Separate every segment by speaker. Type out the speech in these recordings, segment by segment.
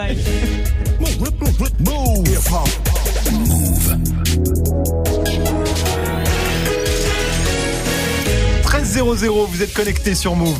Speaker 1: alright.
Speaker 2: 13-0-0, vous êtes connectés sur Move.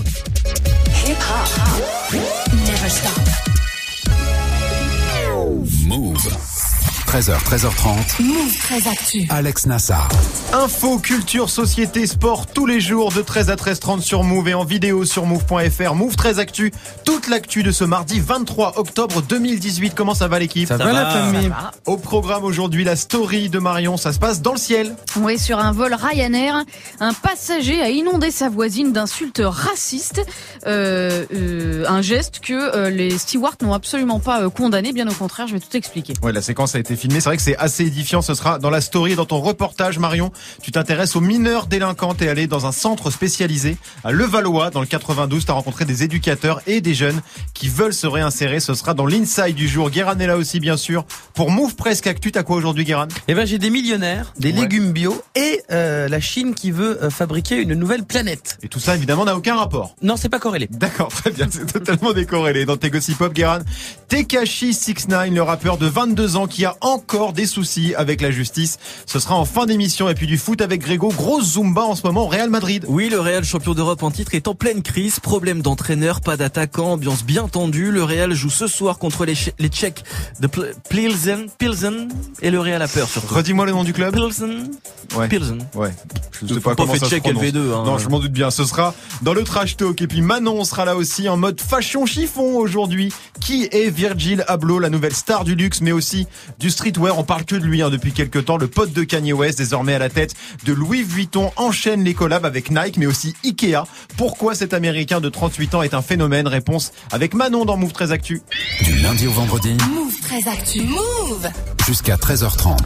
Speaker 3: 13h, 13h30.
Speaker 4: Move très actu.
Speaker 3: Alex Nassar.
Speaker 2: Info, culture, société, sport, tous les jours de 13 à 13h30 sur Move et en vidéo sur Move.fr. Move 13 Actu, toute l'actu de ce mardi 23 octobre 2018. Comment ça va l'équipe
Speaker 5: Ça, va, la famille
Speaker 2: Au programme aujourd'hui, la story de Marion, ça se passe dans le ciel.
Speaker 6: Oui, sur un vol Ryanair, un passager a inondé sa voisine d'insultes racistes, euh, euh, un geste que euh, les stewards n'ont absolument pas euh, condamné, bien au contraire, je vais tout expliquer.
Speaker 2: Ouais, la séquence a été filmée, c'est vrai que c'est assez édifiant, ce sera dans la story et dans ton reportage Marion. Tu t'intéresses aux mineurs délinquants, t'es allé dans un centre spécialisé à Levallois, dans le 92, t'as rencontré des éducateurs et des jeunes qui veulent se réinsérer, ce sera dans l'inside du jour. Guéran est là aussi, bien sûr. Pour Move Presque Actu, t'as quoi aujourd'hui Guéran?
Speaker 5: Eh ben j'ai des millionnaires, des
Speaker 2: Ouais.
Speaker 5: légumes bio et euh, la Chine qui veut euh, fabriquer une nouvelle planète.
Speaker 2: Et tout ça, évidemment, n'a aucun rapport.
Speaker 5: Non, c'est pas corrélé.
Speaker 2: D'accord, très bien, c'est totalement décorrélé. Dans tes gossip pop, Guéran, Tekashi 69, le rappeur de 22 ans qui a encore des soucis avec la justice. Ce sera en fin d'émission. Et puis du foot avec Grégo, grosse Zumba en ce moment au Real Madrid.
Speaker 7: Oui, le Real champion d'Europe en titre est en pleine crise. Problème d'entraîneur, pas d'attaquant, ambiance bien tendue. Le Real joue ce soir contre les, Tchè- les Tchèques de Pilsen, Pilsen. Et le Real a peur surtout.
Speaker 2: Redis-moi le nom du club.
Speaker 7: Pilsen.
Speaker 2: Ouais.
Speaker 7: Pilsen.
Speaker 2: Ouais. Je
Speaker 7: Faut
Speaker 2: sais pas
Speaker 7: pas
Speaker 2: comment
Speaker 7: fait
Speaker 2: ça se
Speaker 7: check
Speaker 2: prononce.
Speaker 7: LV2, hein.
Speaker 2: Non, je m'en doute bien. Ce sera dans le trash talk. Et puis Manon sera là aussi en mode fashion chiffon aujourd'hui. Qui est Virgil Abloh, la nouvelle star du luxe, mais aussi du streetwear? On parle que de lui hein, depuis quelques temps. Le pote de Kanye West, désormais à la tête de Louis Vuitton, enchaîne les collabs avec Nike, mais aussi Ikea. Pourquoi cet Américain de 38 ans est un phénomène? Réponse avec Manon dans Move 13 Actu.
Speaker 3: Du lundi au vendredi
Speaker 4: Move très actu. Move.
Speaker 3: jusqu'à 13h30.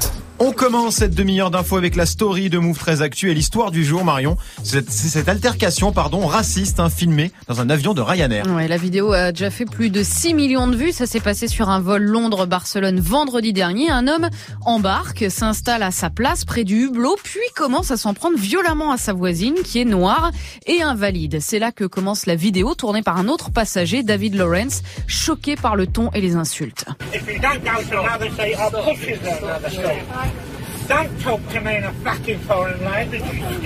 Speaker 2: On commence cette demi-heure d'infos avec la story de Move 13 Actu et l'histoire du jour, Marion. C'est cette altercation, pardon, raciste, hein, filmée dans un avion de Ryanair.
Speaker 6: Ouais, la vidéo a déjà fait plus de 6 millions de vues. Ça s'est passé sur un vol Londres-Barcelone vendredi dernier. Un homme embarque, s'installe à sa place près du hublot, puis commence à s'en prendre violemment à sa voisine qui est noire et invalide. C'est là que commence la vidéo tournée par un autre passager, David Lawrence, choqué par le ton et les insultes.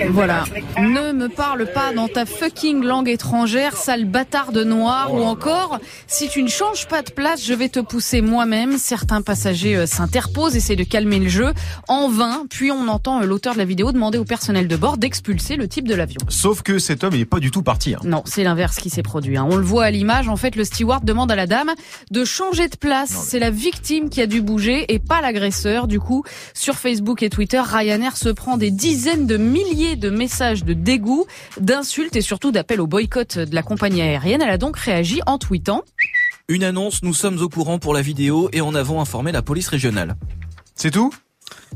Speaker 6: Voilà. Ne me parle pas dans ta fucking langue étrangère, sale bâtard de noir, ou encore, si tu ne changes pas de place, je vais te pousser moi-même. Certains passagers euh, s'interposent, essaient de calmer le jeu, en vain, puis on entend euh, l'auteur de la vidéo demander au personnel de bord d'expulser le type de l'avion.
Speaker 2: Sauf que cet homme, il est pas du tout parti. hein.
Speaker 6: Non, c'est l'inverse qui s'est produit. hein. On le voit à l'image. En fait, le steward demande à la dame de changer de place. C'est la victime qui a dû bouger et pas l'agresseur. Du coup, sur Facebook et Twitter, Ryanair se prend des dizaines de milliers de messages de dégoût, d'insultes et surtout d'appels au boycott de la compagnie aérienne. Elle a donc réagi en tweetant.
Speaker 7: Une annonce, nous sommes au courant pour la vidéo et en avons informé la police régionale.
Speaker 2: C'est tout?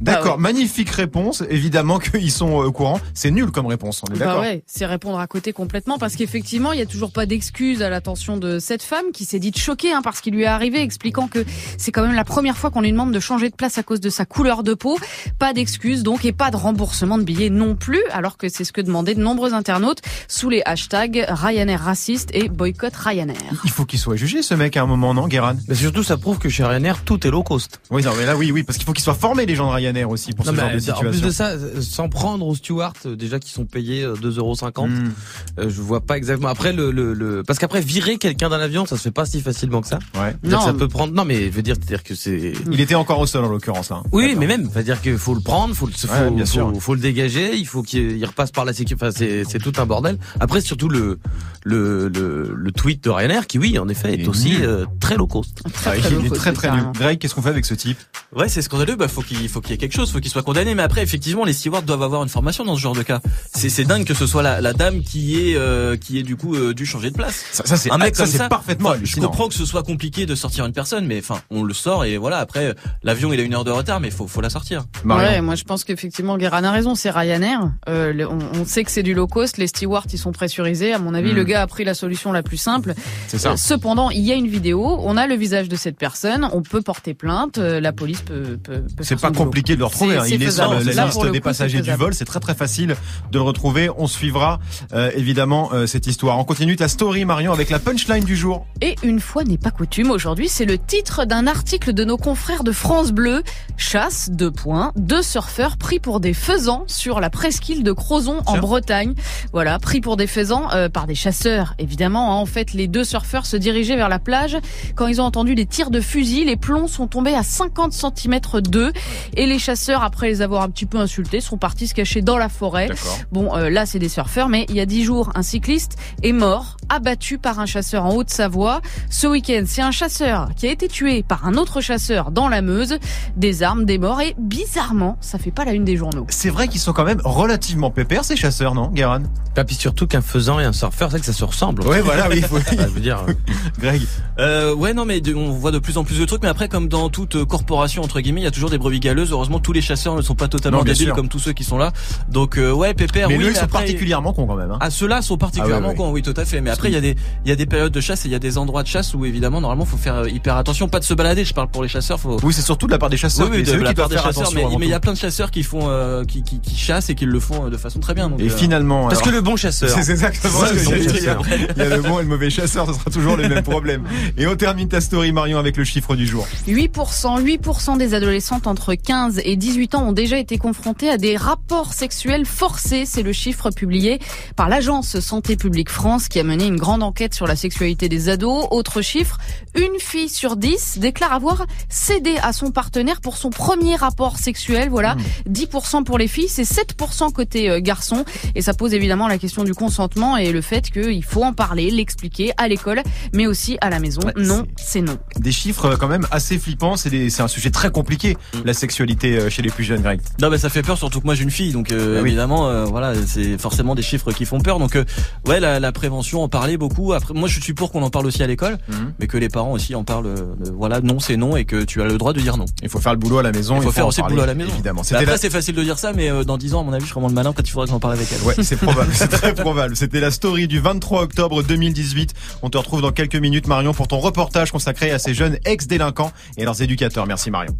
Speaker 2: D'accord,
Speaker 6: ouais.
Speaker 2: magnifique réponse. Évidemment qu'ils sont euh, au courant. C'est nul comme réponse, on est
Speaker 6: Bah
Speaker 2: d'accord.
Speaker 6: ouais, c'est répondre à côté complètement parce qu'effectivement, il y a toujours pas d'excuses à l'attention de cette femme qui s'est dite choquée hein, par ce qui lui est arrivé, expliquant que c'est quand même la première fois qu'on lui demande de changer de place à cause de sa couleur de peau. Pas d'excuses donc et pas de remboursement de billets non plus, alors que c'est ce que demandaient de nombreux internautes sous les hashtags Ryanair raciste et boycott Ryanair.
Speaker 2: Il faut qu'il soit jugé, ce mec, à un moment, non, Guéran
Speaker 5: Mais surtout, ça prouve que chez Ryanair, tout est low cost.
Speaker 2: Oui, non, mais là, oui, oui, parce qu'il faut qu'ils soient formés, les gens de Ryanair aussi, pour
Speaker 5: Non,
Speaker 2: ce
Speaker 5: mais
Speaker 2: genre de
Speaker 5: en
Speaker 2: situation.
Speaker 5: plus de ça, euh, sans prendre aux stewards, euh, déjà qui sont payés euh, 2,50€,
Speaker 2: Hmm.
Speaker 5: euh, je vois pas exactement. Après, le, le, le... parce qu'après, virer quelqu'un d'un avion, ça se fait pas si facilement que ça.
Speaker 2: Ouais.
Speaker 6: Non.
Speaker 5: ça peut prendre. Non, mais je veux dire, c'est-à-dire que c'est.
Speaker 2: Il était encore au sol, en l'occurrence, là.
Speaker 5: Oui, mais même, c'est-à-dire qu'il faut le prendre, faut le, faut,
Speaker 2: Ouais, bien
Speaker 5: faut-
Speaker 2: sûr.
Speaker 5: faut le dégager, il faut qu'il il repasse par la sécurité. Enfin, c'est, c'est tout un bordel. Après, surtout le, le, le, le tweet de Ryanair, qui oui, en effet, est
Speaker 2: est
Speaker 5: aussi euh, très low cost.
Speaker 6: Très,
Speaker 2: Ah,
Speaker 6: très
Speaker 2: il
Speaker 6: low
Speaker 2: est
Speaker 6: cost,
Speaker 2: très très nul. Greg, qu'est-ce qu'on fait avec ce type?
Speaker 7: Ouais, c'est scandaleux. Bah, faut qu'il faut qu'il y ait quelque chose, faut qu'il soit condamné. Mais après, effectivement, les stewards doivent avoir une formation dans ce genre de cas. C'est c'est dingue que ce soit la, la dame qui est euh, qui est du coup euh, dû changer de place.
Speaker 2: Ça, ça, c'est
Speaker 7: Un mec
Speaker 2: ça,
Speaker 7: comme
Speaker 2: c'est
Speaker 7: ça,
Speaker 2: parfaitement
Speaker 7: Enfin, je comprends que ce soit compliqué de sortir une personne, mais enfin, on le sort et voilà. Après, l'avion il a une heure de retard, mais faut faut la sortir.
Speaker 2: Marion.
Speaker 6: Ouais, moi je pense qu'effectivement Guérin a raison, c'est Ryanair. Euh, le- on, on sait que c'est du low cost, les stewards ils sont pressurisés. À mon avis,
Speaker 2: Mm.
Speaker 6: le gars a pris la solution la plus simple.
Speaker 2: C'est ça.
Speaker 6: Euh, Cependant, il y a une vidéo, on a le visage de cette personne, on peut porter plainte, euh, la police peut. peut, peut
Speaker 2: C'est pas
Speaker 6: son
Speaker 2: compliqué de le retrouver.
Speaker 6: C'est-
Speaker 2: hein. Il est sur
Speaker 6: faisable.
Speaker 2: la liste des
Speaker 6: coup,
Speaker 2: passagers du vol. C'est très très facile de le retrouver. On suivra euh, évidemment euh, cette histoire. On continue ta story Marion avec la punchline du jour.
Speaker 6: Et une fois n'est pas coutume, aujourd'hui, c'est le titre d'un article de nos confrères de France Bleu. Chasse, deux points, deux surfeurs pris pour des faisans sur la presqu'île de Crozon en. Bretagne. Voilà, pris pour des faisans euh, par des chasseurs, évidemment. hein. En fait, les deux surfeurs se dirigeaient vers la plage quand ils ont entendu les tirs de fusil. Les plombs sont tombés à 50 cm d'eux. Et les chasseurs, après les avoir un petit peu insultés, sont partis se cacher dans la forêt. Bon, euh, là, c'est des surfeurs, mais il y a dix jours, un cycliste est mort, abattu par un chasseur en Haute-Savoie. Ce week-end, c'est un chasseur qui a été tué par un autre chasseur dans la Meuse. Des armes, des morts, et bizarrement, ça fait pas la une des journaux.
Speaker 2: C'est vrai qu'ils sont quand même relativement pépères ces chasseurs, non, Guérin?
Speaker 5: Et puis surtout qu'un faisan et un surfeur, c'est vrai que ça se ressemble.
Speaker 2: Ouais, voilà, oui, il faut...
Speaker 5: Ah, je veux dire, euh,
Speaker 2: Greg.
Speaker 7: Euh, ouais, non, mais on voit de plus en plus de trucs. Mais après, comme dans toute corporation entre guillemets, il y a toujours des brebis galeuses. Heureusement, tous les chasseurs ne sont pas totalement
Speaker 2: Non,
Speaker 7: débiles
Speaker 2: sûr.
Speaker 7: comme tous ceux qui sont là. Donc, euh, ouais, pépère.
Speaker 2: Mais
Speaker 7: oui,
Speaker 2: eux, ils sont
Speaker 7: après,
Speaker 2: particulièrement cons quand même. Hein.
Speaker 7: Ah, ceux-là sont particulièrement
Speaker 2: Ah ouais, ouais.
Speaker 7: cons, oui, tout à fait. Mais après, il y a des, il y a des périodes de chasse et il y a des endroits de chasse où évidemment, normalement, faut faire euh, hyper attention, pas de se balader. Je parle pour les chasseurs, faut.
Speaker 2: Oui, c'est surtout de la part des chasseurs.
Speaker 7: Oui, oui, de la part des chasseurs, mais il y a plein de chasseurs qui font, euh, qui, qui, qui chassent et qui le font de façon très bien. Donc,
Speaker 2: Et
Speaker 7: euh,
Speaker 2: finalement,
Speaker 5: Parce que le bon chasseur.
Speaker 2: C'est exactement ce que. Il y a le bon et le mauvais chasseur, ce sera toujours le même problème. Et on termine ta story, Marion, avec le chiffre du jour.
Speaker 6: 8%, 8% des adolescentes entre 15 et 18 ans ont déjà été confrontées à des rapports sexuels forcés. C'est le chiffre publié par l'agence Santé publique France qui a mené une grande enquête sur la sexualité des ados. Autre chiffre, une fille sur 10 déclare avoir cédé à son partenaire pour son premier rapport sexuel. Voilà, 10% pour les filles, c'est 7% côté euh, garçon. Et ça pose évidemment la question du consentement et le fait qu'il faut en parler, l'expliquer à l'école, mais aussi à la maison.
Speaker 2: Ouais,
Speaker 6: non, c'est non.
Speaker 2: Des chiffres euh, quand même assez flippants. C'est un sujet très compliqué, la sexualité euh, chez les plus jeunes, Greg.
Speaker 7: Non, bah ça fait peur, surtout que moi j'ai une fille, donc euh,
Speaker 2: Ah oui.
Speaker 7: évidemment, euh, voilà, c'est forcément des chiffres qui font peur. Donc, euh, ouais, la, la prévention, en parler beaucoup. Après, moi, je suis pour qu'on en parle aussi à l'école,
Speaker 2: Mhm.
Speaker 7: mais que les parents aussi en parlent. voilà, non, c'est non, et que tu as le droit de dire non.
Speaker 2: Il faut faire le boulot à la maison.
Speaker 7: Il faut faire aussi le boulot à la maison.
Speaker 2: Évidemment.
Speaker 7: Mais
Speaker 2: C'était
Speaker 7: après,
Speaker 2: la-
Speaker 7: c'est facile de dire ça, mais dans 10 ans, à mon avis, je serai vraiment le malin quand il faudra que j'en parle avec elle.
Speaker 2: Ouais, c'est probable, c'est très probable. C'était la story du 23 octobre 2018. On te retrouve dans quelques minutes, Marion, pour ton reportage consacré à ces jeunes ex-délinquants et leurs éducateurs. Merci, Marion.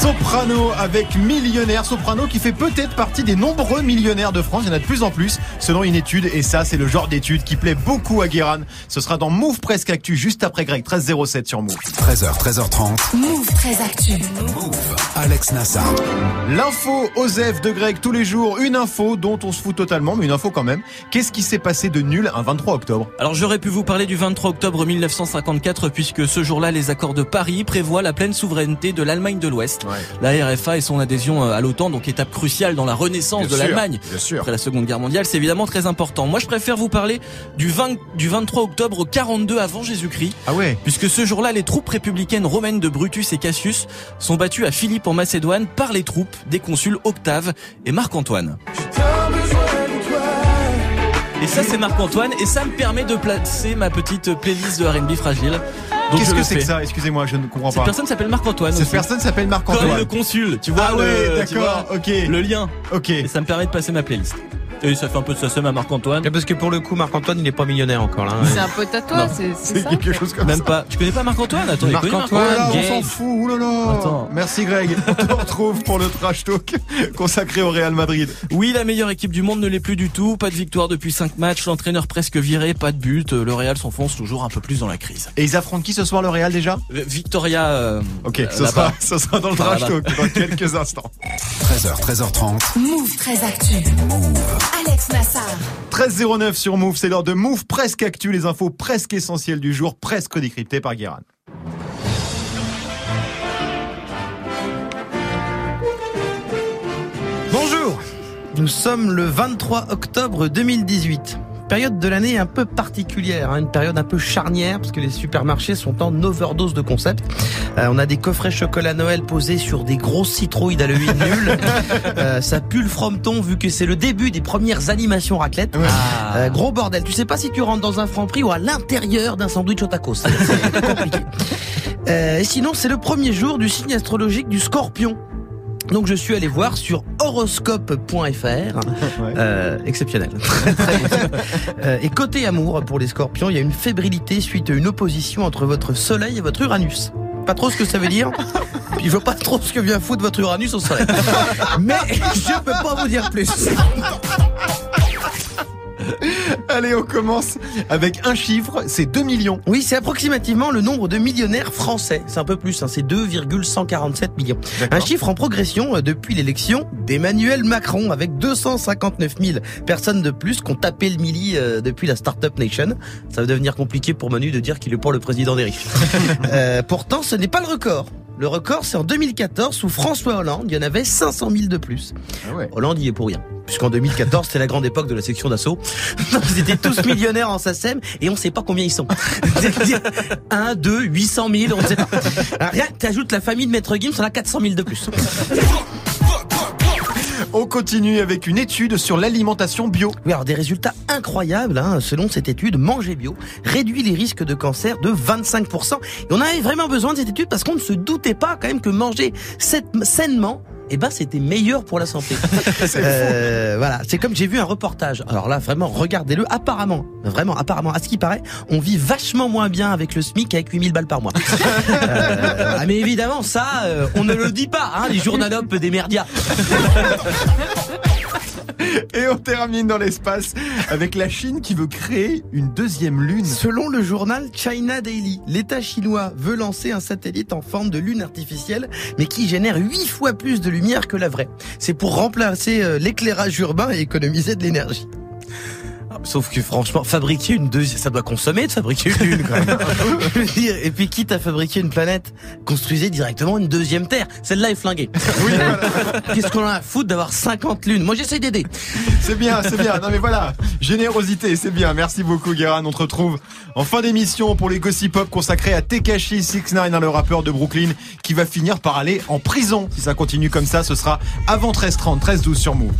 Speaker 2: Soprano avec millionnaire. Soprano qui fait peut-être partie des nombreux millionnaires de France. Il y en a de plus en plus, selon une étude. Et ça, c'est le genre d'étude qui plaît beaucoup à Guéran. Ce sera dans Move Presque Actu, juste après Greg, 1307 sur Move.
Speaker 3: 13h, 13h30.
Speaker 4: Move très actu.
Speaker 3: Move. Alex Nassar.
Speaker 2: L'info Osef de Greg tous les jours. Une info dont on se fout totalement, mais une info quand même. Qu'est-ce qui s'est passé de nul un 23 octobre?
Speaker 7: Alors j'aurais pu vous parler du 23 octobre 1954 puisque ce jour-là les accords de Paris prévoient la pleine souveraineté de l'Allemagne de l'Ouest. La RFA et son adhésion euh, à l'OTAN, donc étape cruciale dans la renaissance de l'Allemagne. Après la Seconde Guerre mondiale, c'est évidemment très important. Moi je préfère vous parler du, 20, du 23 octobre 42 avant Jésus-Christ.
Speaker 2: Ah ouais
Speaker 7: Puisque ce jour-là, les troupes républicaines romaines de Brutus et Cassius sont battues à Philippe en Macédoine par les troupes des consuls Octave et Marc-Antoine. Et ça, c'est Marc-Antoine, et ça me permet de placer ma petite playlist de R&B fragile.
Speaker 2: Qu'est-ce que c'est que ça Excusez-moi, je ne comprends
Speaker 7: Cette
Speaker 2: pas.
Speaker 7: personne s'appelle Marc-Antoine.
Speaker 2: Cette
Speaker 7: aussi.
Speaker 2: personne s'appelle
Speaker 7: Comme
Speaker 2: Marc-Antoine.
Speaker 7: le consul, tu vois.
Speaker 2: Ah ouais, d'accord, ok.
Speaker 7: Le lien.
Speaker 2: Ok.
Speaker 7: Et ça me permet de passer ma playlist. Et ça fait un peu de ça à Marc-Antoine.
Speaker 5: Parce que pour le coup, Marc-Antoine, il est pas millionnaire encore là. hein.
Speaker 6: C'est un pote à toi, c'est
Speaker 2: quelque chose comme
Speaker 7: Même
Speaker 2: ça.
Speaker 7: pas. Tu connais pas Marc-Antoine? Attends, il connaît
Speaker 2: Oh
Speaker 5: Marc-Antoine.
Speaker 2: on s'en fout, oh là là.
Speaker 7: Attends.
Speaker 2: Merci Greg. On te retrouve pour le trash talk consacré au Real Madrid.
Speaker 7: Oui, la meilleure équipe du monde ne l'est plus du tout. Pas de victoire depuis 5 matchs. L'entraîneur presque viré. Pas de but. Le Real s'enfonce toujours un peu plus dans la crise.
Speaker 2: Et ils affrontent qui ce soir le Real déjà?
Speaker 7: Euh, Victoria. euh,
Speaker 2: Ok,
Speaker 7: euh,
Speaker 2: ce sera, ce sera dans le trash talk dans quelques instants.
Speaker 3: 13h, 13h30.
Speaker 4: Move très actu. Alex Nassar.
Speaker 2: 13.09 sur Move, c'est l'heure de Move presque actu, les infos presque essentielles du jour, presque décryptées par Guérin.
Speaker 5: Bonjour Nous sommes le 23 octobre 2018. Période de l'année un peu particulière, hein, une période un peu charnière parce que les supermarchés sont en overdose de concepts. Euh, on a des coffrets chocolat Noël posés sur des grosses citrouilles d'Halloween nul. Euh, ça pue le frometon vu que c'est le début des premières animations raclette.
Speaker 7: Ah.
Speaker 5: Euh, gros bordel. Tu sais pas si tu rentres dans un franc prix ou à l'intérieur d'un sandwich au tacos. C'est c'est compliqué. Euh, et sinon, c'est le premier jour du signe astrologique du scorpion. Donc je suis allé voir sur horoscope.fr, euh, exceptionnel. Euh, et côté amour, pour les scorpions, il y a une fébrilité suite à une opposition entre votre soleil et votre Uranus. Pas trop ce que ça veut dire. Puis je vois pas trop ce que vient foutre votre Uranus au soleil. Mais je peux pas vous dire plus.
Speaker 2: Allez, on commence avec un chiffre, c'est 2 millions.
Speaker 5: Oui, c'est approximativement le nombre de millionnaires français. C'est un peu plus, hein, c'est 2,147 millions. Un chiffre en progression euh, depuis l'élection d'Emmanuel Macron, avec 259 000 personnes de plus qui ont tapé le milli euh, depuis la Startup Nation. Ça va devenir compliqué pour Manu de dire qu'il est pour le président des riches. Euh, pourtant, ce n'est pas le record. Le record, c'est en 2014, sous François Hollande, il y en avait 500 000 de plus.
Speaker 2: Ah ouais.
Speaker 5: Hollande y est pour rien. Puisqu'en 2014, c'était la grande époque de la section d'assaut. Ils étaient tous millionnaires en SACEM et on sait pas combien ils sont. 1, 2, 800 000, on ne sait pas. Alors, rien, t'ajoutes la famille de Maître Gims, on a 400 000 de plus.
Speaker 2: On continue avec une étude sur l'alimentation bio.
Speaker 5: Oui, alors des résultats incroyables. Hein. Selon cette étude, manger bio réduit les risques de cancer de 25%. Et on avait vraiment besoin de cette étude parce qu'on ne se doutait pas quand même que manger sainement eh ben c'était meilleur pour la santé. Euh, voilà, c'est comme j'ai vu un reportage. Alors là, vraiment, regardez-le. Apparemment, vraiment, apparemment, à ce qui paraît, on vit vachement moins bien avec le SMIC qu'avec 8000 balles par mois. Euh, ah, mais évidemment, ça, euh, on ne le dit pas, hein, les journalopes des merdias.
Speaker 2: Et on termine dans l'espace avec la Chine qui veut créer une deuxième lune.
Speaker 5: Selon le journal China Daily, l'État chinois veut lancer un satellite en forme de lune artificielle, mais qui génère huit fois plus de lumière que la vraie. C'est pour remplacer euh, l'éclairage urbain et économiser de l'énergie. Ah, Sauf que franchement, fabriquer une deuxième, ça doit consommer de fabriquer une lune quand même. Dire, et puis quitte à fabriquer une planète, construisez directement une deuxième Terre. Celle-là est flinguée. Euh, Qu'est-ce qu'on a à foutre d'avoir 50 lunes? Moi j'essaie d'aider.
Speaker 2: C'est bien, c'est bien. Non mais voilà, générosité, c'est bien. Merci beaucoup Guérin. On te retrouve en fin d'émission pour les Gossip Pop consacrés à Tekashi 69, le rappeur de Brooklyn, qui va finir par aller en prison. Si ça continue comme ça, ce sera avant 13h30, 13h12 sur Move.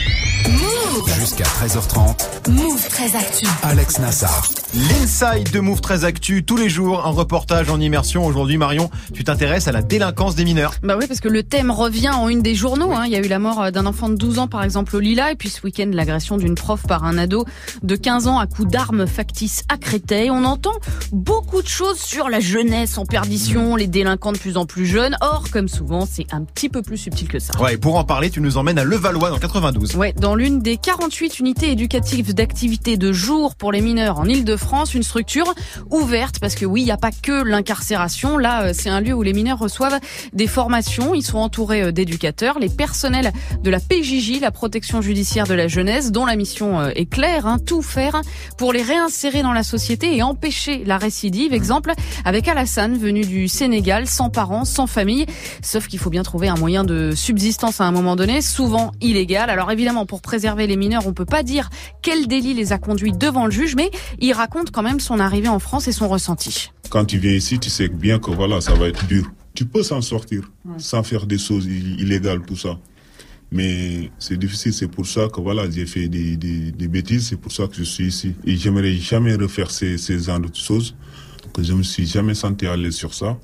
Speaker 3: Jusqu'à 13h30,
Speaker 4: Move très actu.
Speaker 3: Alex Nassar.
Speaker 2: L'inside de Move très actu, tous les jours, un reportage en immersion. Aujourd'hui, Marion, tu t'intéresses à la délinquance des mineurs.
Speaker 6: Bah oui, parce que le thème revient en une des journaux. Hein. Il y a eu la mort euh, d'un enfant de 12 ans, par exemple, au Lila, et puis ce week-end, l'agression d'une prof par un ado de 15 ans à coups d'armes factices à Créteil. On entend beaucoup de choses sur la jeunesse en perdition, les délinquants de plus en plus jeunes. Or, comme souvent, c'est un petit peu plus subtil que ça.
Speaker 2: Ouais, et pour en parler, tu nous emmènes à Levallois dans 92.
Speaker 6: Ouais, dans l'une des 48 unités éducatives d'activité de jour pour les mineurs en Ile-de-France, une structure ouverte parce que oui, il n'y a pas que l'incarcération. Là, euh, c'est un lieu où les mineurs reçoivent des formations. Ils sont entourés euh, d'éducateurs, les personnels de la PJJ, la protection judiciaire de la jeunesse, dont la mission euh, est claire, hein, tout faire pour les réinsérer dans la société et empêcher la récidive. Exemple avec Alassane, venu du Sénégal, sans parents, sans famille. Sauf qu'il faut bien trouver un moyen de subsistance à un moment donné, souvent illégal. Alors évidemment, pour préserver les mineurs, on peut pas dire quel délit les a conduits devant le juge, mais il raconte quand même son arrivée en France et son ressenti.
Speaker 1: Quand tu viens ici, tu sais bien que voilà, ça va être dur. Tu peux s'en sortir sans faire des choses illégales, tout ça. Mais c'est difficile, c'est pour ça que voilà, j'ai fait des, des, des bêtises, c'est pour ça que je suis ici. Et j'aimerais jamais refaire ces, ces genres de choses. Que je me suis jamais senti à l'aise sur ça.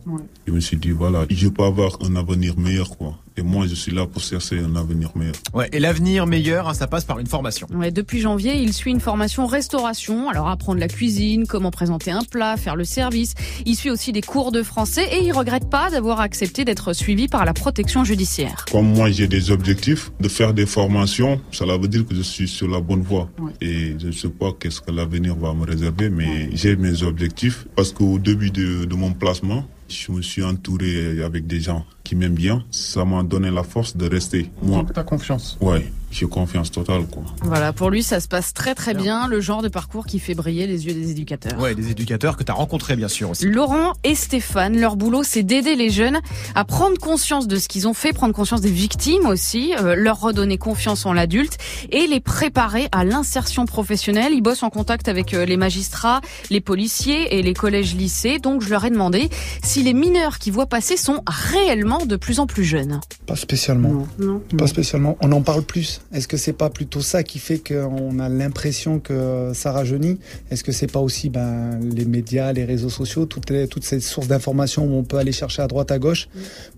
Speaker 1: Je me suis dit, voilà, je peux avoir un avenir meilleur, quoi. Et moi, je suis là pour chercher un avenir meilleur.
Speaker 2: Ouais, et l'avenir meilleur, hein, ça passe par une formation.
Speaker 6: Ouais, depuis janvier, il suit une formation restauration. Alors apprendre la cuisine, comment présenter un plat, faire le service. Il suit aussi des cours de français et il regrette pas d'avoir accepté d'être suivi par la protection judiciaire.
Speaker 1: Comme moi, j'ai des objectifs de faire des formations, cela veut dire que je suis sur la bonne voie. Et je ne sais pas qu'est-ce que l'avenir va me réserver, mais j'ai mes objectifs. Parce qu'au début de, de mon placement, je me suis entouré avec des gens qui m'aiment bien. Ça m'a donné la force de rester. Moi,
Speaker 2: t'as confiance.
Speaker 1: ouais, j'ai confiance totale, quoi.
Speaker 6: Voilà, pour lui, ça se passe très très bien, le genre de parcours qui fait briller les yeux des éducateurs.
Speaker 2: Ouais, des éducateurs que t'as rencontrés, bien sûr, aussi.
Speaker 6: Laurent et Stéphane, leur boulot, c'est d'aider les jeunes à prendre conscience de ce qu'ils ont fait, prendre conscience des victimes aussi, euh, leur redonner confiance en l'adulte et les préparer à l'insertion professionnelle. Ils bossent en contact avec euh, les magistrats, les policiers et les collèges-lycées. Donc, je leur ai demandé si les mineurs qui voient passer sont réellement de plus en plus jeunes.
Speaker 8: Pas spécialement.
Speaker 6: Non.
Speaker 8: Pas spécialement. On en parle plus. Est-ce que c'est pas plutôt ça qui fait qu'on a l'impression que ça rajeunit? Est-ce que c'est pas aussi ben, les médias, les réseaux sociaux, toutes, les- toutes ces sources d'informations où on peut aller chercher à droite, à gauche?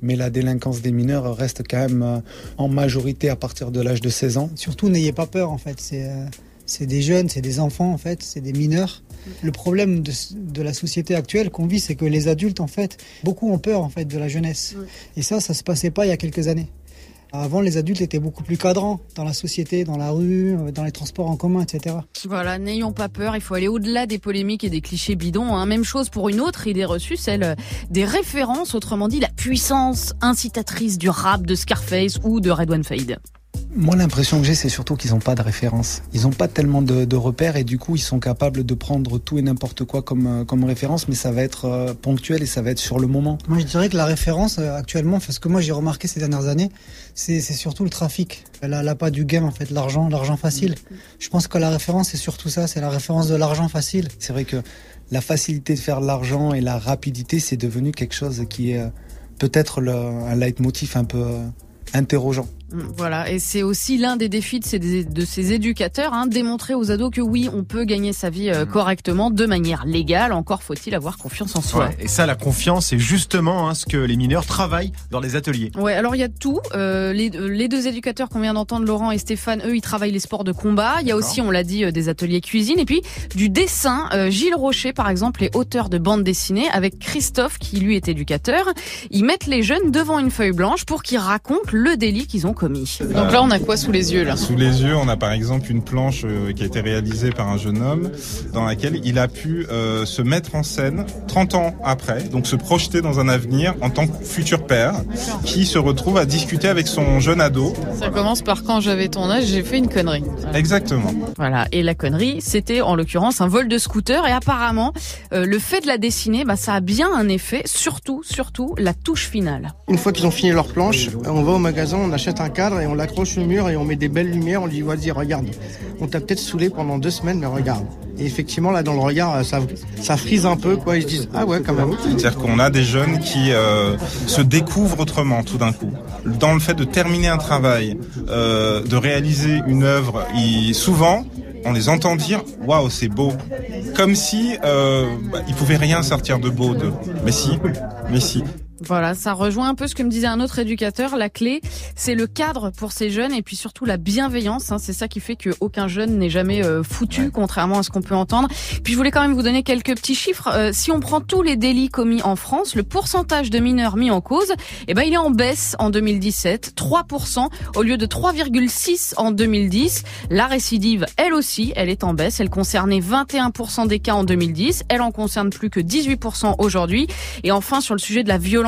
Speaker 8: Mais la délinquance des mineurs reste quand même euh, en majorité à partir de l'âge de 16 ans.
Speaker 9: Surtout, n'ayez pas peur, en fait. C'est euh, c'est des jeunes, c'est des enfants, en fait, c'est des mineurs. Le problème de, de la société actuelle qu'on vit, c'est que les adultes, en fait, beaucoup ont peur, en fait, de la jeunesse. Et ça, ça se passait pas il y a quelques années. Avant, les adultes étaient beaucoup plus cadrants dans la société, dans la rue, euh, dans les transports en commun, etc.
Speaker 6: Voilà, n'ayons pas peur, il faut aller au-delà des polémiques et des clichés bidons. hein. Même chose pour une autre idée reçue, celle euh, des références, autrement dit la puissance incitatrice du rap de Scarface ou de Red One Fade.
Speaker 8: Moi, l'impression que j'ai, c'est surtout qu'ils n'ont pas de référence. Ils n'ont pas tellement de, de repères et du coup, ils sont capables de prendre tout et n'importe quoi comme, euh, comme référence, mais ça va être euh, ponctuel et ça va être sur le moment.
Speaker 9: Moi, je dirais que la référence euh, actuellement, ce que moi j'ai remarqué ces dernières années, c'est surtout le trafic. La, la pas du gain, en fait, l'argent, l'argent facile. Je pense que la référence, c'est surtout ça, c'est la référence de l'argent facile.
Speaker 8: C'est vrai que la facilité de faire de l'argent et la rapidité, c'est devenu quelque chose qui est euh, peut-être un leitmotiv un peu interrogeant.
Speaker 6: Mm, Voilà, et c'est aussi l'un des défis de ces, de ces éducateurs, hein, démontrer aux ados que oui, on peut gagner sa vie euh, correctement, de manière légale. Encore faut-il avoir confiance en soi.
Speaker 2: Ouais, et ça, la confiance, c'est justement hein, ce que les mineurs travaillent dans les ateliers.
Speaker 6: Ouais, alors il y a tout. Euh, les, euh, les deux éducateurs qu'on vient d'entendre, Laurent et Stéphane, eux, ils travaillent les sports de combat. Il y a aussi, on l'a dit, euh, des ateliers cuisine et puis du dessin. Euh, Gilles Rocher, par exemple, est auteur de bande dessinée avec Christophe, qui lui est éducateur. Ils mettent les jeunes devant une feuille blanche pour qu'ils racontent le délit qu'ils ont commis. Donc là, on a quoi sous les yeux là?
Speaker 10: Sous les yeux, on a par exemple une planche euh, qui a été réalisée par un jeune homme dans laquelle il a pu euh, se mettre en scène 30 ans après, donc se projeter dans un avenir en tant que futur père qui se retrouve à discuter avec son jeune ado.
Speaker 6: Ça commence par quand j'avais ton âge, j'ai fait une connerie.
Speaker 10: Exactement.
Speaker 6: Voilà, et la connerie, c'était en l'occurrence un vol de scooter et apparemment euh, le fait de la dessiner, bah, ça a bien un effet, surtout, surtout la touche finale.
Speaker 11: Une fois qu'ils ont fini leur planche, on va au magasin, on achète cadre et on l'accroche au mur et on met des belles lumières. On lui dit, vas-y, regarde. On t'a peut-être saoulé pendant deux semaines, mais regarde. Et effectivement, là, dans le regard, ça, ça frise un peu, quoi. Ils se disent, ah ouais, quand même.
Speaker 10: C'est-à-dire qu'on a des jeunes qui euh, se découvrent autrement tout d'un coup. Dans le fait de terminer un travail, euh, de réaliser une œuvre, souvent, on les entend dire waouh c'est beau comme si euh, bah, ils pouvaient rien sortir de beau d'eux mais si mais si
Speaker 6: Voilà, ça rejoint un peu ce que me disait un autre éducateur. La clé, c'est le cadre pour ces jeunes et puis surtout la bienveillance. hein. c'est ça qui fait qu'aucun jeune n'est jamais euh, foutu, contrairement à ce qu'on peut entendre. Puis je voulais quand même vous donner quelques petits chiffres. Euh, si on prend tous les délits commis en France, le pourcentage de mineurs mis en cause, eh ben il est en baisse en 2017, 3% au lieu de 3,6 en 2010. La récidive, elle aussi, elle est en baisse. Elle concernait 21% des cas en 2010. Elle en concerne plus que 18% aujourd'hui. Et enfin, sur le sujet de la violence,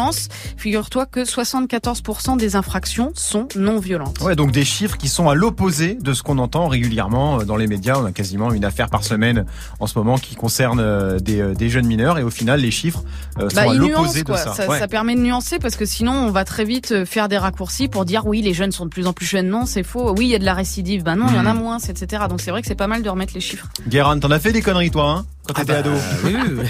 Speaker 6: figure-toi que 74% des infractions sont non violentes.
Speaker 2: Ouais, donc des chiffres qui sont à l'opposé de ce qu'on entend régulièrement euh, dans les médias. On a quasiment une affaire par semaine en ce moment qui concerne euh, des, euh, des jeunes mineurs et au final les chiffres sont
Speaker 6: Bah,
Speaker 2: à l'opposé de ça.
Speaker 6: Ça,
Speaker 2: Ouais.
Speaker 6: ça permet de nuancer parce que sinon on va très vite faire des raccourcis pour dire oui les jeunes sont de plus en plus jeunes. Non, c'est faux. Oui, il y a de la récidive. Ben non, il y en a
Speaker 2: Mhm.
Speaker 6: moins, etc. Donc c'est vrai que c'est pas mal de remettre les chiffres.
Speaker 2: Guérin, t'en as fait des conneries toi, hein? Quand t'étais ado
Speaker 5: Oui, oui,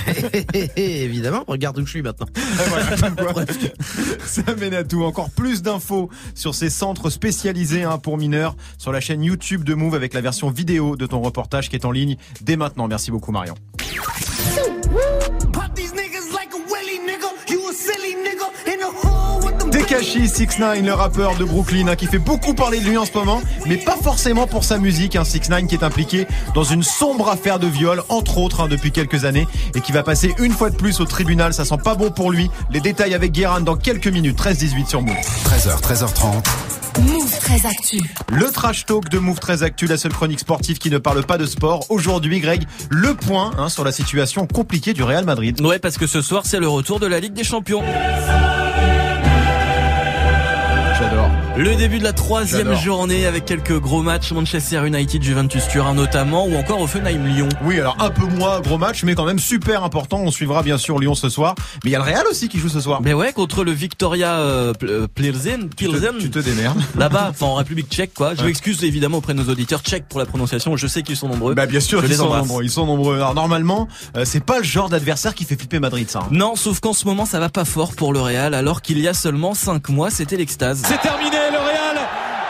Speaker 5: évidemment. Regarde où je suis maintenant.
Speaker 2: Ça mène à tout. Encore plus d'infos sur ces centres spécialisés hein, pour mineurs sur la chaîne YouTube de Move avec la version vidéo de ton reportage qui est en ligne dès maintenant. Merci beaucoup Marion. Tekashi 69 le rappeur de Brooklyn hein, qui fait beaucoup parler de lui en ce moment, mais pas forcément pour sa musique. Hein, 69 qui est impliqué dans une sombre affaire de viol, entre autres, hein, depuis quelques années, et qui va passer une fois de plus au tribunal. Ça sent pas bon pour lui. Les détails avec Guérin dans quelques minutes. 13-18 sur Move.
Speaker 3: 13h, 13h30.
Speaker 4: Move très actu.
Speaker 2: Le trash talk de Move très Actu, la seule chronique sportive qui ne parle pas de sport. Aujourd'hui, Greg, le point hein, sur la situation compliquée du Real Madrid.
Speaker 7: Ouais, parce que ce soir, c'est le retour de la Ligue des Champions. Le début de la troisième journée avec quelques gros matchs Manchester United, Juventus Turin notamment ou encore Offenheim Lyon.
Speaker 2: Oui, alors un peu moins gros match, mais quand même super important. On suivra bien sûr Lyon ce soir. Mais il y a le Real aussi qui joue ce soir.
Speaker 7: Mais ouais, contre le Victoria euh, euh, Plzeň, Plzeň.
Speaker 2: Tu te démerdes.
Speaker 7: Là-bas, enfin en République tchèque quoi. Je m'excuse évidemment auprès de nos auditeurs tchèques pour la prononciation, je sais qu'ils sont nombreux.
Speaker 2: Bah bien sûr,
Speaker 7: Je
Speaker 2: ils
Speaker 7: les
Speaker 2: sont nombreux. Ils sont nombreux. Alors normalement, euh, c'est pas le genre d'adversaire qui fait flipper Madrid, ça. hein.
Speaker 7: Non, sauf qu'en ce moment ça va pas fort pour le Real alors qu'il y a seulement 5 mois c'était l'extase.
Speaker 12: C'est terminé, le Real,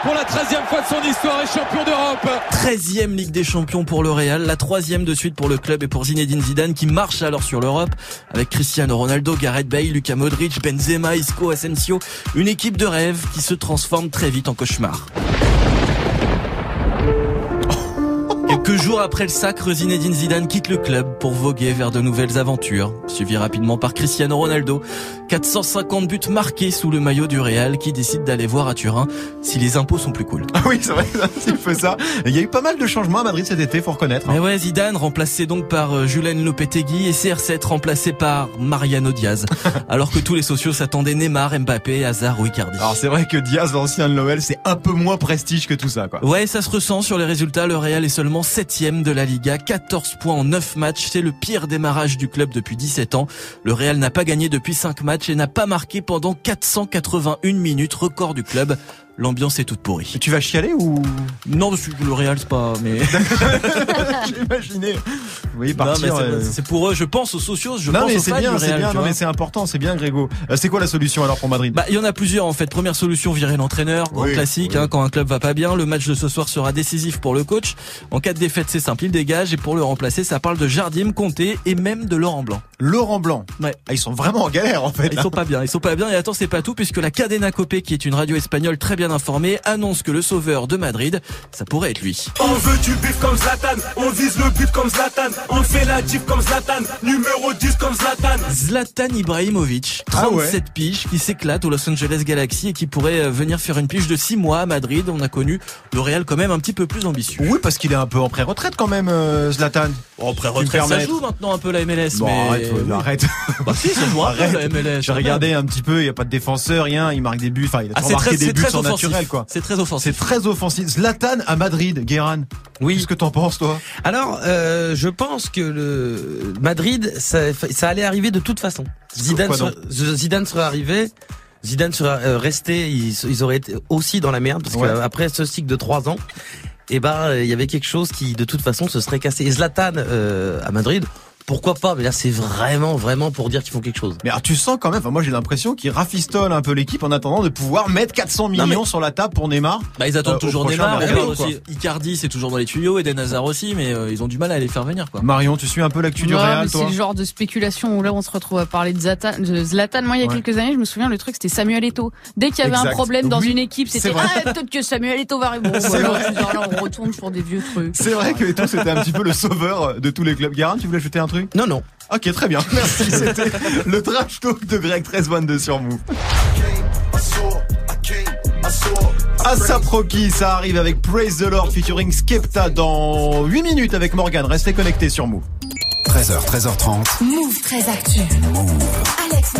Speaker 12: pour la 13e fois de son histoire, est champion d'Europe.
Speaker 7: 13e Ligue des Champions pour le Real, la troisième de suite pour le club et pour Zinedine Zidane qui marche alors sur l'Europe avec Cristiano Ronaldo, Gareth Bale, Luka Modric, Benzema, Isco, Asensio, une équipe de rêve qui se transforme très vite en cauchemar. Quelques jours après le sacre, Zinedine Zidane quitte le club pour voguer vers de nouvelles aventures, suivi rapidement par Cristiano Ronaldo. 450 buts marqués sous le maillot du Real qui décide d'aller voir à Turin si les impôts sont plus cool.
Speaker 2: Ah oui, c'est vrai, petit peu ça. Il y a eu pas mal de changements à Madrid cet été, faut reconnaître. hein.
Speaker 7: Mais ouais, Zidane remplacé donc par euh, Julen Lopetegui et CR7 remplacé par Mariano Diaz. alors que tous les sociaux s'attendaient Neymar, Mbappé, Hazard ou Icardi.
Speaker 2: Alors c'est vrai que Diaz, l'ancien de l'OL, c'est un peu moins prestige que tout ça, quoi.
Speaker 7: Ouais, ça se ressent sur les résultats. Le Real est seulement septième de la Liga, 14 points en 9 matchs. C'est le pire démarrage du club depuis 17 ans. Le Real n'a pas gagné depuis 5 matchs et n'a pas marqué pendant 481 minutes, record du club. L'ambiance est toute pourrie.
Speaker 2: Tu vas chialer ou?
Speaker 7: Non, parce que le Real c'est pas. Mais
Speaker 2: J'imaginais. Oui,
Speaker 7: Non, mais
Speaker 2: partir.
Speaker 7: c'est-
Speaker 2: euh,
Speaker 7: c'est pour eux. Je pense aux sociaux. Je
Speaker 2: non
Speaker 7: pense
Speaker 2: mais c'est bien, c'est bien, non mais c'est important, c'est bien Grégo. Euh, c'est quoi la solution alors pour Madrid?
Speaker 7: Bah, il y en a plusieurs en fait. Première solution, virer l'entraîneur,
Speaker 2: Oui,
Speaker 7: classique.
Speaker 2: oui.
Speaker 7: Hein, quand un club va pas bien, le match de ce soir sera décisif pour le coach. En cas de défaite, c'est simple, il dégage. Et pour le remplacer, ça parle de Jardim, Comté et même de Laurent Blanc.
Speaker 2: Laurent Blanc.
Speaker 7: Ouais.
Speaker 2: Ah, ils sont vraiment en galère en fait.
Speaker 7: Ils
Speaker 2: là.
Speaker 7: sont pas bien, ils sont pas bien. Et attends, c'est pas tout puisque la Cadena Copé, qui est une radio espagnole très bien informée, annonce que le sauveur de Madrid, ça pourrait être lui.
Speaker 13: On veut du bif comme Zlatan, on vise le but comme Zlatan, on fait la diff comme Zlatan, numéro 10 comme Zlatan.
Speaker 7: Zlatan Ibrahimovic,
Speaker 2: Ah
Speaker 7: 37 piges, qui s'éclate au Los Angeles Galaxy et qui pourrait euh, venir faire une pige de 6 mois à Madrid. On a connu le Real quand même un petit peu plus ambitieux.
Speaker 2: Oui, parce qu'il est un peu en pré-retraite quand même, euh, Zlatan.
Speaker 7: En pré-retraite, ça joue maintenant un peu la MLS,
Speaker 2: Bon,
Speaker 7: mais...
Speaker 2: arrête,
Speaker 7: oui.
Speaker 2: arrête.
Speaker 7: Bah si, ça joue un peu la MLS.
Speaker 2: J'ai regardé un petit peu, il n'y a pas de défenseur, rien, il marque des buts, enfin il a
Speaker 7: Ah,
Speaker 2: marqué
Speaker 7: très,
Speaker 2: des buts
Speaker 7: offensif.
Speaker 2: Naturel quoi.
Speaker 7: C'est très
Speaker 2: C'est
Speaker 7: offensif.
Speaker 2: très offensif. Zlatan à Madrid, Guérin.
Speaker 5: Oui.
Speaker 2: Qu'est-ce que t'en penses toi?
Speaker 5: Alors, euh, je pense que le Madrid, ça, ça allait arriver de toute façon. Zidane, serait, Zidane serait arrivé. Zidane serait euh, resté, ils, ils auraient été aussi dans la merde parce
Speaker 2: Ouais.
Speaker 5: qu'après ce cycle de trois ans, et ben il y avait quelque chose qui de toute façon se serait cassé. Et Zlatan euh, à Madrid, pourquoi pas Mais là c'est vraiment vraiment pour dire qu'ils font quelque chose.
Speaker 2: Mais alors tu sens quand même, enfin moi j'ai l'impression qu'il rafistole un peu l'équipe en attendant de pouvoir mettre 400 millions
Speaker 7: mais-
Speaker 2: sur la table pour Neymar.
Speaker 7: Bah ils attendent
Speaker 2: Euh,
Speaker 7: toujours Neymar, aussi. Icardi c'est toujours dans les tuyaux, Eden Hazard aussi, mais euh, ils ont du mal à les faire venir quoi.
Speaker 2: Marion, tu suis un peu l'actu du Real
Speaker 6: c'est le genre de spéculation où là on se retrouve à parler de Zlatan. de Zlatan. Moi il y a
Speaker 2: Ouais.
Speaker 6: quelques années je me souviens le truc c'était Samuel Eto'o. Dès qu'il y avait
Speaker 2: Exact.
Speaker 6: un problème dans
Speaker 2: Oui,
Speaker 6: une équipe c'était ah peut-être que Samuel Eto'o va là on retourne sur des vieux trucs.
Speaker 2: C'est vrai que Eto'o c'était un petit peu le sauveur de tous les clubs. Guérin, tu voulais ajouter un truc
Speaker 5: Non non.
Speaker 2: Ok, très bien. Merci. C'était le trash talk de Greg 1322 sur Move. Asap Rocky, ça arrive avec Praise the Lord featuring Skepta dans 8 minutes avec Morgan. Restez connectés sur Move.
Speaker 3: 13h, 13h30.
Speaker 4: Move très actu. Alex.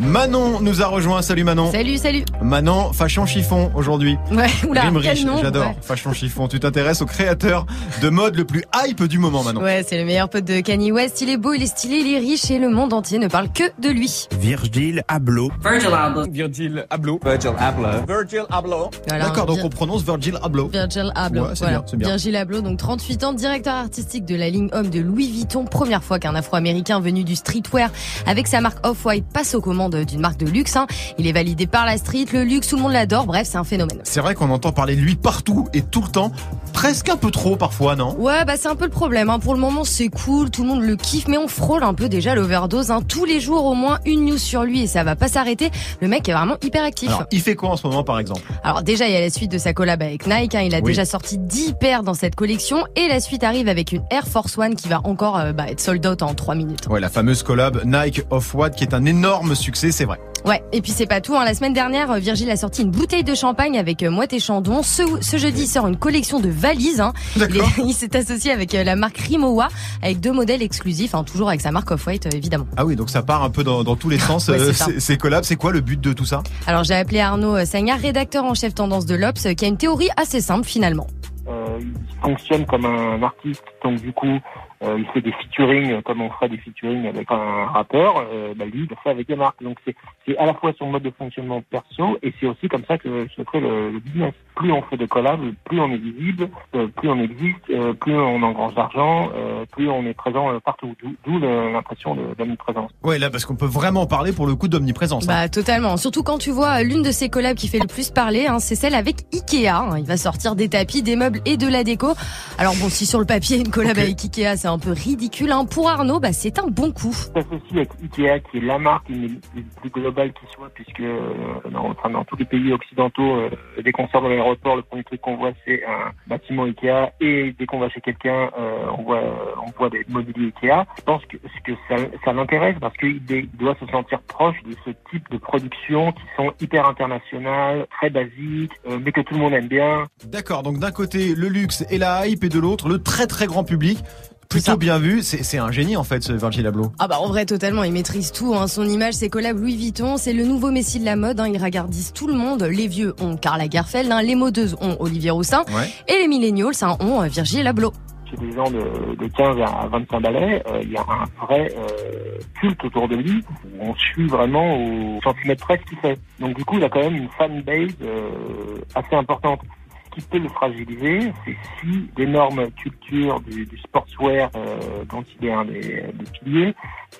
Speaker 2: Manon nous a rejoint. Salut Manon.
Speaker 6: Salut salut.
Speaker 2: Manon, fashion chiffon aujourd'hui.
Speaker 6: Ouais oula
Speaker 2: Rime
Speaker 6: quel
Speaker 2: riche,
Speaker 6: nom.
Speaker 2: j'adore.
Speaker 6: ouais.
Speaker 2: Fashion chiffon. Tu t'intéresses au créateur de mode le plus hype du moment, Manon.
Speaker 14: Ouais, c'est le meilleur pote de Kanye West. Il est beau, il est stylé, il est riche et le monde entier ne parle que de lui.
Speaker 3: Virgil Abloh.
Speaker 12: Virgil Abloh. Virgil Abloh. Virgil Abloh. Virgil Abloh.
Speaker 14: Voilà,
Speaker 2: D'accord, donc on prononce Virgil Abloh.
Speaker 14: Virgil Abloh.
Speaker 2: Ouais, c'est
Speaker 14: voilà.
Speaker 2: bien, c'est bien.
Speaker 14: Virgil Abloh, donc 38 ans, directeur artistique de la ligne homme de Louis Vuitton. Première fois qu'un Afro-Américain venu du streetwear avec sa marque Off-White passe aux commandes d'une marque de luxe. hein. Il est validé par la street, le luxe, tout le monde l'adore. Bref, c'est un phénomène.
Speaker 2: C'est vrai qu'on entend parler de lui partout et tout le temps. Presque un peu trop parfois, non?
Speaker 14: Ouais, bah c'est un peu le problème. Hein. Pour le moment, c'est cool, tout le monde le kiffe, mais on frôle un peu déjà l'overdose. Hein. Tous les jours, au moins une news sur lui et ça va pas s'arrêter. Le mec est vraiment hyper actif.
Speaker 2: Alors, il fait quoi en ce moment, par exemple?
Speaker 14: Alors déjà, il y a la suite de sa collab avec Nike. Il a
Speaker 2: Oui.
Speaker 14: déjà sorti 10 paires dans cette collection. Et la suite arrive avec une Air Force One qui va encore euh, bah, être sold out en 3 minutes.
Speaker 2: Ouais, la fameuse collab Nike Off-White qui est un énorme succès, c'est vrai.
Speaker 14: Ouais, et puis c'est pas tout. Hein. La semaine dernière, euh, Virgile a sorti une bouteille de champagne avec euh, Moët et Chandon. Ce, ce jeudi, il sort une collection de valises. Hein. Il, est- il s'est associé avec euh, la marque Rimowa, avec deux modèles exclusifs, hein, toujours avec sa marque Off-White, euh, évidemment.
Speaker 2: Ah oui, donc ça part un peu dans, dans tous les sens,
Speaker 14: Ouais,
Speaker 2: euh, ces collabs. C'est quoi le but de tout ça?
Speaker 14: Alors j'ai appelé Arnaud Sagnard, rédacteur en chef tendance de l'Obs, qui a une théorie assez simple finalement.
Speaker 15: Euh, il fonctionne comme un artiste, donc du coup, euh, il fait des featuring comme on ferait des featuring avec un rappeur. Euh, bah, lui, il le fait avec des marques. Donc c'est c'est à la fois son mode de fonctionnement perso et c'est aussi comme ça que se crée le, le business. Plus on fait de collabs, plus on est visible, euh, plus on existe, euh, plus on engrange d'argent, euh, plus on est présent euh, partout. D'où- l'impression d'omniprésence.
Speaker 2: Ouais, là, parce qu'on peut vraiment parler pour le coup d'omniprésence. hein.
Speaker 14: Bah totalement. Surtout quand tu vois l'une de ces collabs qui fait le plus parler, hein, c'est celle avec Ikea. hein. Il va sortir des tapis, des meubles et de la déco. Alors bon, si sur le papier une collab avec Ikea, c'est un peu ridicule. Hein. Pour Arnaud, bah c'est un bon coup.
Speaker 15: s'associe avec Ikea, qui est la marque une des qui soit, puisque euh, dans, enfin, dans tous les pays occidentaux, euh, dès qu'on sort de l'aéroport, le premier truc qu'on voit, c'est un bâtiment Ikea, et dès qu'on va chez quelqu'un, euh, on voit on voit des mobiliers Ikea. Je pense que, que ça, ça l'intéresse parce qu'il doit se sentir proche de ce type de production qui sont hyper internationales, très basiques, euh, mais que tout le monde aime bien.
Speaker 2: D'accord, donc d'un côté le luxe et la hype et de l'autre le très très grand public. Plutôt bien vu, c'est c'est un génie en fait ce Virgil Abloh.
Speaker 14: Ah bah en vrai totalement, il maîtrise tout. Hein. Son image, ses collabs Louis Vuitton, c'est le nouveau messie de la mode. Hein. Il regardise tout le monde. Les vieux ont Karl Lagerfeld, hein. les modeuses ont Olivier Roussin,
Speaker 2: Ouais.
Speaker 14: et les millennials hein, ont euh, Virgil Abloh.
Speaker 15: chez des gens de, de 15 à 25 balais, euh, il y a un vrai euh, culte autour de lui. où On suit vraiment au centimètre près ce qu'il fait. Donc du coup, il a quand même une fanbase euh, assez importante. Ce qui peut le fragiliser, c'est si d'énormes cultures du, du sportswear euh, dont il est un des, des piliers,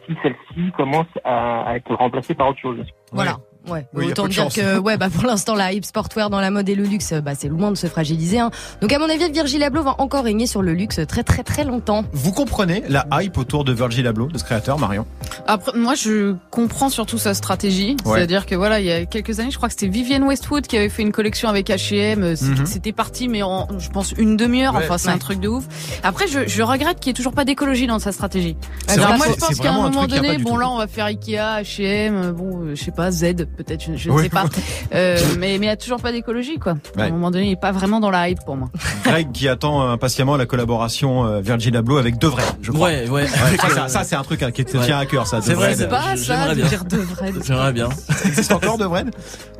Speaker 15: si celle-ci commence à, à être remplacée par autre chose.
Speaker 14: Voilà. Ouais,
Speaker 15: Oui,
Speaker 14: autant dire
Speaker 15: chance.
Speaker 14: que ouais, bah pour l'instant la hype sportwear dans la mode et le luxe, bah c'est loin de se fragiliser. Hein. Donc à mon avis, Virgil Abloh va encore régner sur le luxe très très très longtemps.
Speaker 2: Vous comprenez la hype autour de Virgil Abloh, de ce créateur, Marion?
Speaker 6: Après, moi, je comprends surtout sa stratégie.
Speaker 2: Ouais.
Speaker 6: C'est-à-dire que voilà, il y a quelques années, je crois que c'était Vivienne Westwood qui avait fait une collection avec H&M. C'était parti, mais en, je pense, une demi-heure.
Speaker 2: Ouais.
Speaker 6: Enfin, c'est
Speaker 2: Ouais.
Speaker 6: un truc de ouf. Après, je, je regrette qu'il n'y ait toujours pas d'écologie dans sa stratégie.
Speaker 2: C'est
Speaker 6: Alors
Speaker 2: vrai
Speaker 6: moi, je pense qu'à un moment donné, bon là, on va faire Ikea, H&M, bon, je sais pas, Z, peut-être, je, je ne sais pas. Euh, mais mais il n'y a toujours pas d'écologie, quoi. À un moment donné, il n'est pas vraiment dans la hype pour moi.
Speaker 2: Greg qui attend impatiemment la collaboration euh, Virgil Abloh avec Devray, je crois.
Speaker 7: Ouais, ouais.
Speaker 2: ça, ça, ça, c'est un truc hein, qui te
Speaker 7: Ouais.
Speaker 2: tient à cœur, ça.
Speaker 7: C'est vrai, c'est
Speaker 6: pas ça, de
Speaker 7: bien.
Speaker 6: dire de vrai.
Speaker 7: J'aimerais bien.
Speaker 2: Ça existe encore Devray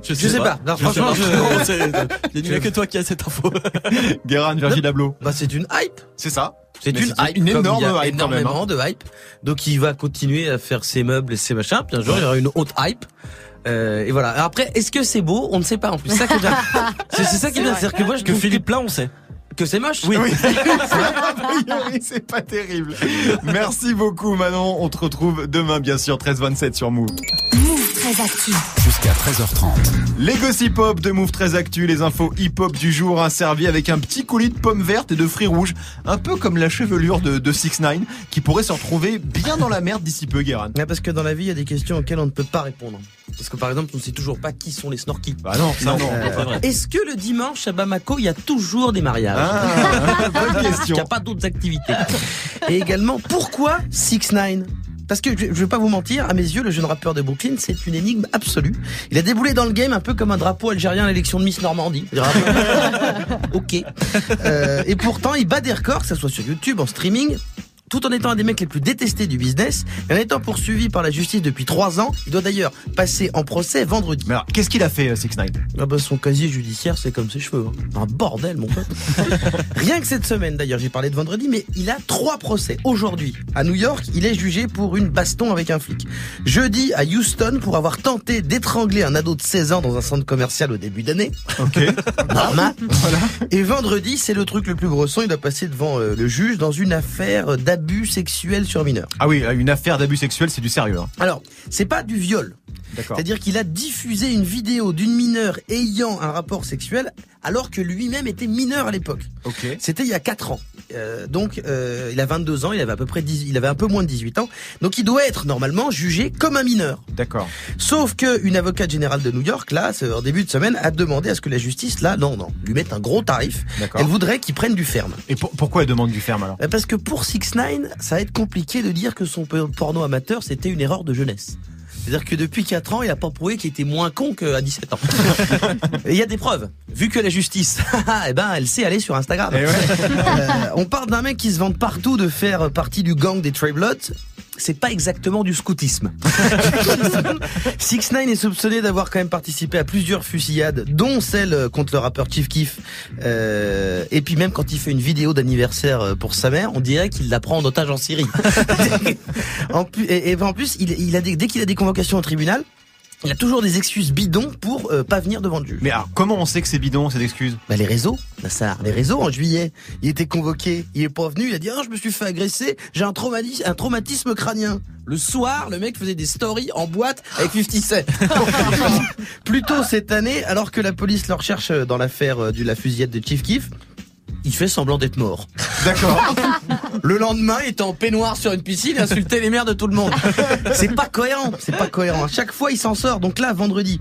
Speaker 7: Je
Speaker 5: sais pas. Non, franchement,
Speaker 7: sais
Speaker 5: je-
Speaker 7: Non, c'est- Il n'y a que toi qui as cette info.
Speaker 2: Guérin, Virgil Abloh.
Speaker 5: Bah, c'est une hype.
Speaker 2: C'est ça.
Speaker 5: C'est une hype.
Speaker 2: une
Speaker 5: comme
Speaker 2: énorme
Speaker 5: il y a
Speaker 2: hype quand même, hein.
Speaker 5: énormément de hype. Donc il va continuer à faire ses meubles et ses machins. Puis un jour il y aura une autre hype. Euh, et voilà. Après, est-ce que c'est beau? On ne sait pas. En plus, c'est ça qui est bien. C'est ça qui est bien. C'est-à-dire que moi, je
Speaker 7: Que Philippe là, on sait.
Speaker 5: que c'est moche.
Speaker 2: Oui. A priori, c'est pas terrible. Merci beaucoup Manon. On te retrouve demain bien sûr 13-27 sur Move.
Speaker 4: Move très actu.
Speaker 3: Jusqu'à 13h30.
Speaker 2: Les gossip hop de Move très actu, les infos hip hop du jour, hein, servi avec un petit coulis de pommes vertes et de fruits rouges, un peu comme la chevelure de, de 6 9 qui pourrait se retrouver bien dans la merde d'ici peu, Guérin.
Speaker 5: Ouais, parce que dans la vie, il y a des questions auxquelles on ne peut pas répondre. Parce que par exemple, on ne sait toujours pas qui sont les snorkies.
Speaker 2: Bah non, ça non.
Speaker 5: Euh,
Speaker 7: c'est vrai.
Speaker 5: Est-ce que le dimanche à Bamako, il y a toujours des mariages
Speaker 2: Ah, bonne
Speaker 5: Il n'y
Speaker 2: question.
Speaker 5: a pas d'autres activités. Et également, pourquoi 6 9 parce que je je vais pas vous mentir, à mes yeux, le jeune rappeur de Brooklyn, c'est une énigme absolue. Il a déboulé dans le game un peu comme un drapeau algérien à l'élection de Miss Normandie. ok. Euh, et pourtant, il bat des records, que ce soit sur YouTube, en streaming, tout en étant un des mecs les plus détestés du business, et en étant poursuivi par la justice depuis trois ans. Il doit d'ailleurs passer en procès vendredi.
Speaker 2: Mais alors, qu'est-ce qu'il a fait, 6 9
Speaker 5: Ah bah son casier judiciaire, c'est comme ses cheveux. hein. Un bordel, mon pote. Rien que cette semaine, d'ailleurs, j'ai parlé de vendredi, mais il a trois procès. Aujourd'hui, à New York, il est jugé pour une baston avec un flic. Jeudi, à Houston, pour avoir tenté d'étrangler un ado de 16 ans dans un centre commercial au début d'année.
Speaker 2: Ok.
Speaker 5: Normal. Et vendredi, c'est le truc le plus gros son. Il doit passer devant euh, le juge dans une affaire d'abus sexuel sur mineur.
Speaker 2: Ah oui, une affaire d'abus sexuel, c'est du sérieux. hein.
Speaker 5: Alors, c'est pas du viol. C'est-à-dire qu'il a diffusé une vidéo d'une mineure ayant un rapport sexuel alors que lui-même était mineur à l'époque.
Speaker 2: Ok.
Speaker 5: C'était il y a 4 ans. Euh, donc euh, il a 22 ans, il avait à peu près 10, il avait un peu moins de 18 ans. Donc il doit être normalement jugé comme un mineur.
Speaker 2: D'accord.
Speaker 5: Sauf que une avocate générale de New York là, en début de semaine, a demandé à ce que la justice là, non non, lui mette un gros tarif.
Speaker 2: D'accord.
Speaker 5: Elle voudrait qu'il prenne du ferme.
Speaker 2: Et pour- pourquoi elle demande du ferme alors?
Speaker 5: Parce que pour 6 9 ça va être compliqué de dire que son porno amateur c'était une erreur de jeunesse. C'est-à-dire que depuis 4 ans, il a pas prouvé qu'il était moins con qu'à 17 ans. Et il y a des preuves. Vu que la justice, eh ben, elle sait aller sur Instagram.
Speaker 2: Eh ouais.
Speaker 5: Euh, on parle d'un mec qui se vante partout de faire partie du gang des Trey Bloods. C'est pas exactement du scoutisme. 6 9 est soupçonné d'avoir quand même participé à plusieurs fusillades, dont celle contre le rappeur Chief Keef. Euh, et puis même quand il fait une vidéo d'anniversaire euh, pour sa mère, on dirait qu'il la prend en otage en Syrie. en plus, et, en plus, dès qu'il a des convocations au tribunal, il a toujours des excuses bidons pour euh, pas venir devant le juge.
Speaker 2: Mais alors, comment on sait que c'est bidon, ces excuses
Speaker 5: Bah les réseaux, Nassar, les réseaux en juillet, il était convoqué, il est pas venu, il a dit ah je me suis fait agresser, j'ai un traumatisme, un traumatisme crânien. Le soir, le mec faisait des stories en boîte avec 50 Cent. Plus tôt cette année, alors que la police le recherche dans l'affaire euh, de la fusillade de Chief Keef, il fait semblant d'être mort.
Speaker 2: D'accord.
Speaker 5: Le lendemain, il était en peignoir sur une piscine et insultait les mères de tout le monde. C'est pas cohérent, c'est pas cohérent. À chaque fois, il s'en sort. Donc là, vendredi,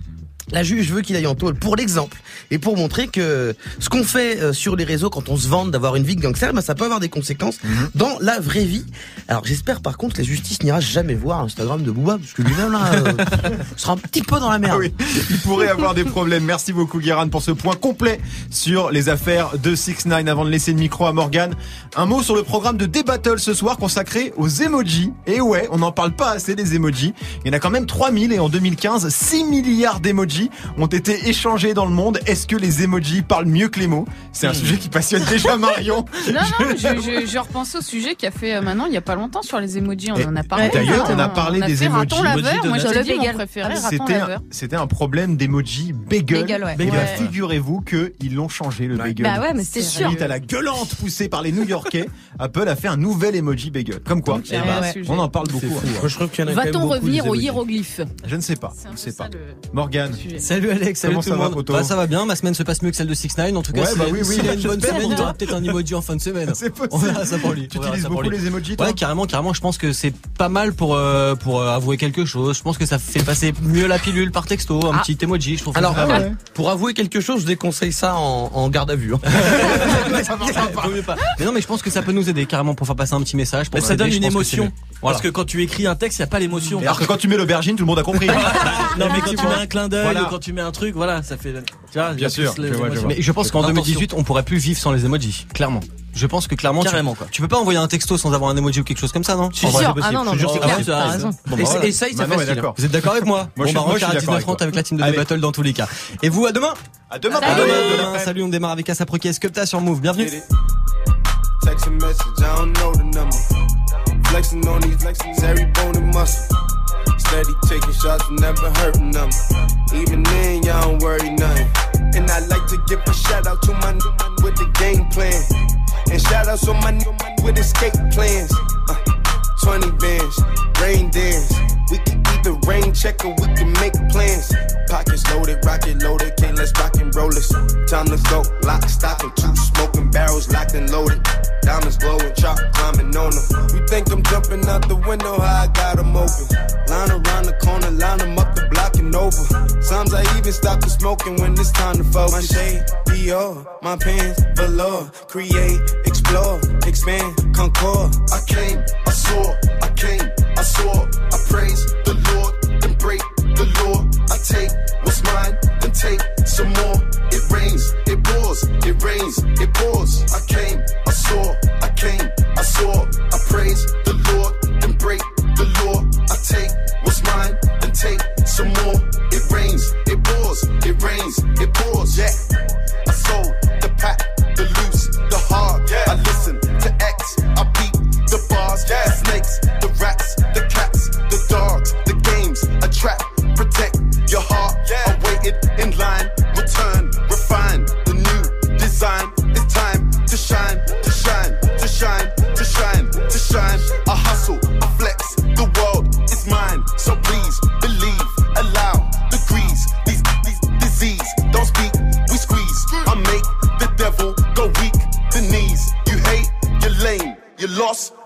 Speaker 5: la juge veut qu'il aille en tôle pour l'exemple et pour montrer que ce qu'on fait euh, sur les réseaux quand on se vante d'avoir une vie de gangster, ben, ça peut avoir des conséquences dans la vraie vie. Alors j'espère par contre que la justice n'ira jamais voir Instagram de Booba parce que lui-même là euh, sera un petit peu dans la merde.
Speaker 2: Ah oui, il pourrait avoir des problèmes. Merci beaucoup Guérin pour ce point complet sur les affaires de 6 9 avant de laisser le micro à Morgan. Un mot sur le programme de D-Battle ce soir consacré aux emojis. Et ouais, on n'en parle pas assez des emojis. Il y en a quand même 3000 et en 2015, 6 milliards d'emojis ont été échangés dans le monde. Est-ce que les emojis parlent mieux que les mots? C'est un sujet qui passionne déjà Marion.
Speaker 6: Non, non, je, je, je repense au sujet qui a fait euh, maintenant il y a pas longtemps sur les emojis. On
Speaker 2: Et
Speaker 6: en a parlé.
Speaker 2: d'ailleurs, on a parlé
Speaker 6: On
Speaker 2: des emojis.
Speaker 6: Moi, j'avais mon préféré, raton
Speaker 2: C'était un, problème d'emoji bagel.
Speaker 14: Bagel, ouais. Ouais.
Speaker 2: figurez-vous que ils l'ont changé le bagel.
Speaker 14: Bah ouais, mais sûr.
Speaker 2: Suite à la gueulante poussée par les New-Yorkais, Apple a fait un nouvel emoji bagel. Comme quoi,
Speaker 6: Donc, il y a un
Speaker 2: eh ben,
Speaker 6: sujet.
Speaker 2: on en parle beaucoup. hein.
Speaker 5: Même
Speaker 6: Va-t-on revenir aux hiéroglyphes
Speaker 2: Je ne sais pas. Je ne sais pas. Morgane.
Speaker 16: Salut Alex, salut
Speaker 2: Comment
Speaker 16: tout
Speaker 2: ça
Speaker 16: le
Speaker 2: va,
Speaker 16: monde.
Speaker 2: poto
Speaker 16: Bah, ça va bien, ma semaine se passe mieux que celle de 6 9 En tout cas,
Speaker 2: Ouais, bah
Speaker 16: a-
Speaker 2: oui, oui.
Speaker 16: s'il a une bonne semaine, il aura peut-être un emoji en fin de semaine.
Speaker 2: C'est possible.
Speaker 16: On verra ça pour lui.
Speaker 2: Tu utilises beaucoup les emojis, toi
Speaker 16: Ouais, carrément, carrément. Je pense que c'est pas mal pour euh, pour euh, avouer quelque chose. Je pense que ça fait passer mieux la pilule par texto, un
Speaker 5: Ah.
Speaker 16: petit emoji. Je trouve
Speaker 5: Alors,
Speaker 16: ça pas mal.
Speaker 5: pour avouer quelque chose, je déconseille ça en, en garde à vue. hein.
Speaker 16: Pas. Mais non, mais je pense que ça peut nous aider carrément pour faire passer un petit message. Pour
Speaker 7: Mais ça donne une émotion.
Speaker 16: Voilà.
Speaker 7: Parce que quand tu écris un texte, il n'y a pas l'émotion.
Speaker 2: Et alors que quand tu mets l'aubergine, tout le monde a compris.
Speaker 7: non, mais quand tu mets un clin d'œil
Speaker 2: Voilà.
Speaker 7: ou quand tu mets un truc, voilà, ça fait. Tu vois, il
Speaker 2: Bien sûr,
Speaker 7: les
Speaker 2: je vois, je vois.
Speaker 16: Mais je pense qu'en
Speaker 7: L'intention.
Speaker 16: 2018, on pourrait plus vivre sans les emojis. Clairement. Je pense que clairement, tu-
Speaker 7: Carrément, quoi.
Speaker 16: Tu, peux pas envoyer un texto sans avoir un emoji ou quelque chose comme ça, non
Speaker 5: Je suis
Speaker 16: En
Speaker 5: sûr.
Speaker 14: Ah non, non,
Speaker 16: Je
Speaker 14: clair, t'as raison.
Speaker 16: Bon, bah,
Speaker 5: Et-
Speaker 16: voilà.
Speaker 5: Ça
Speaker 2: on est
Speaker 5: facile.
Speaker 2: d'accord.
Speaker 16: Vous êtes d'accord avec moi
Speaker 2: Moi,
Speaker 16: Bon, bah, rencard à
Speaker 2: d'accord avec
Speaker 16: 19h30
Speaker 2: toi.
Speaker 16: avec la team de. The Battle dans tous les cas. Et vous, à demain
Speaker 2: À demain.
Speaker 16: À demain. Salut, on démarre avec Asap Rocky Skepta sur Move. Bienvenue.
Speaker 17: Text a message, I don't know the number. Flexing on these flexing every bone and muscle. Steady taking shots, never hurting them. Even then, y'all don't worry nothing. And I like to give a shout out to my new man with the game plan. And shout outs on my new man with escape plans. Uh, 20 bands, rain dance. Can rain check or we can make plans. Pockets loaded, rocket loaded, can't let's rock and roll this. Time to go, lock, stock, and two smoking barrels locked and loaded. Diamonds glowing, chop climbing on them. You think I'm jumping out the window, how I got them open. Line around the corner, line them up the block and over. Sometimes I even stop the smoking when it's time to focus. My shade, Dior, my pants, velour. Create, explore, expand, concord. I came, I saw, I came, I saw. Praise the Lord, then break the law. I take what's mine, then take some more. It rains, it pours, it rains, it pours. I came, I saw, I came, I saw.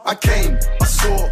Speaker 17: I came, I saw,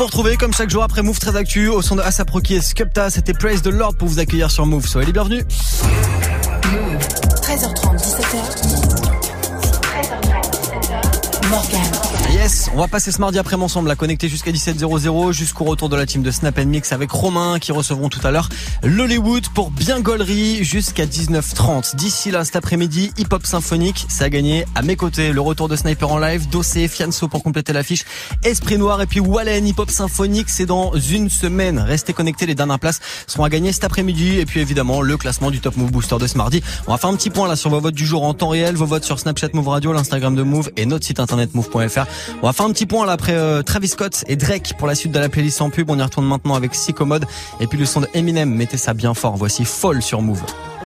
Speaker 16: vous retrouver comme chaque jour après Move très actu au son de Asap Rocky et Skepta. C'était Praise the Lord pour vous accueillir sur Move. Soyez les bienvenus.
Speaker 4: 13h30, 17h. 13h30, 17h. Morgan.
Speaker 16: Yes, on va passer ce mardi après ensemble à connecter jusqu'à 17h00 jusqu'au retour de la team de Snap Mix avec Romain qui recevront tout à l'heure l'Hollywood pour bien gaulerie jusqu'à 19h30. D'ici là, cet après-midi, Hip Hop Symphonique, ça a gagné à mes côtés. Le retour de Sniper en live, Dossé, Fianso pour compléter l'affiche, Esprit Noir et puis Wallen Hip Hop Symphonique, c'est dans une semaine. Restez connectés, les dernières places seront à gagner cet après-midi et puis évidemment le classement du Top Move Booster de ce mardi. On va faire un petit point là sur vos votes du jour en temps réel, vos votes sur Snapchat Move Radio, l'Instagram de Move et notre site internet move.fr. un petit point là après euh, Travis Scott et Drake pour la suite de la playlist en pub. On y retourne maintenant avec Psychomode et puis le son de Eminem. Mettez ça bien fort. Voici Fall sur Move.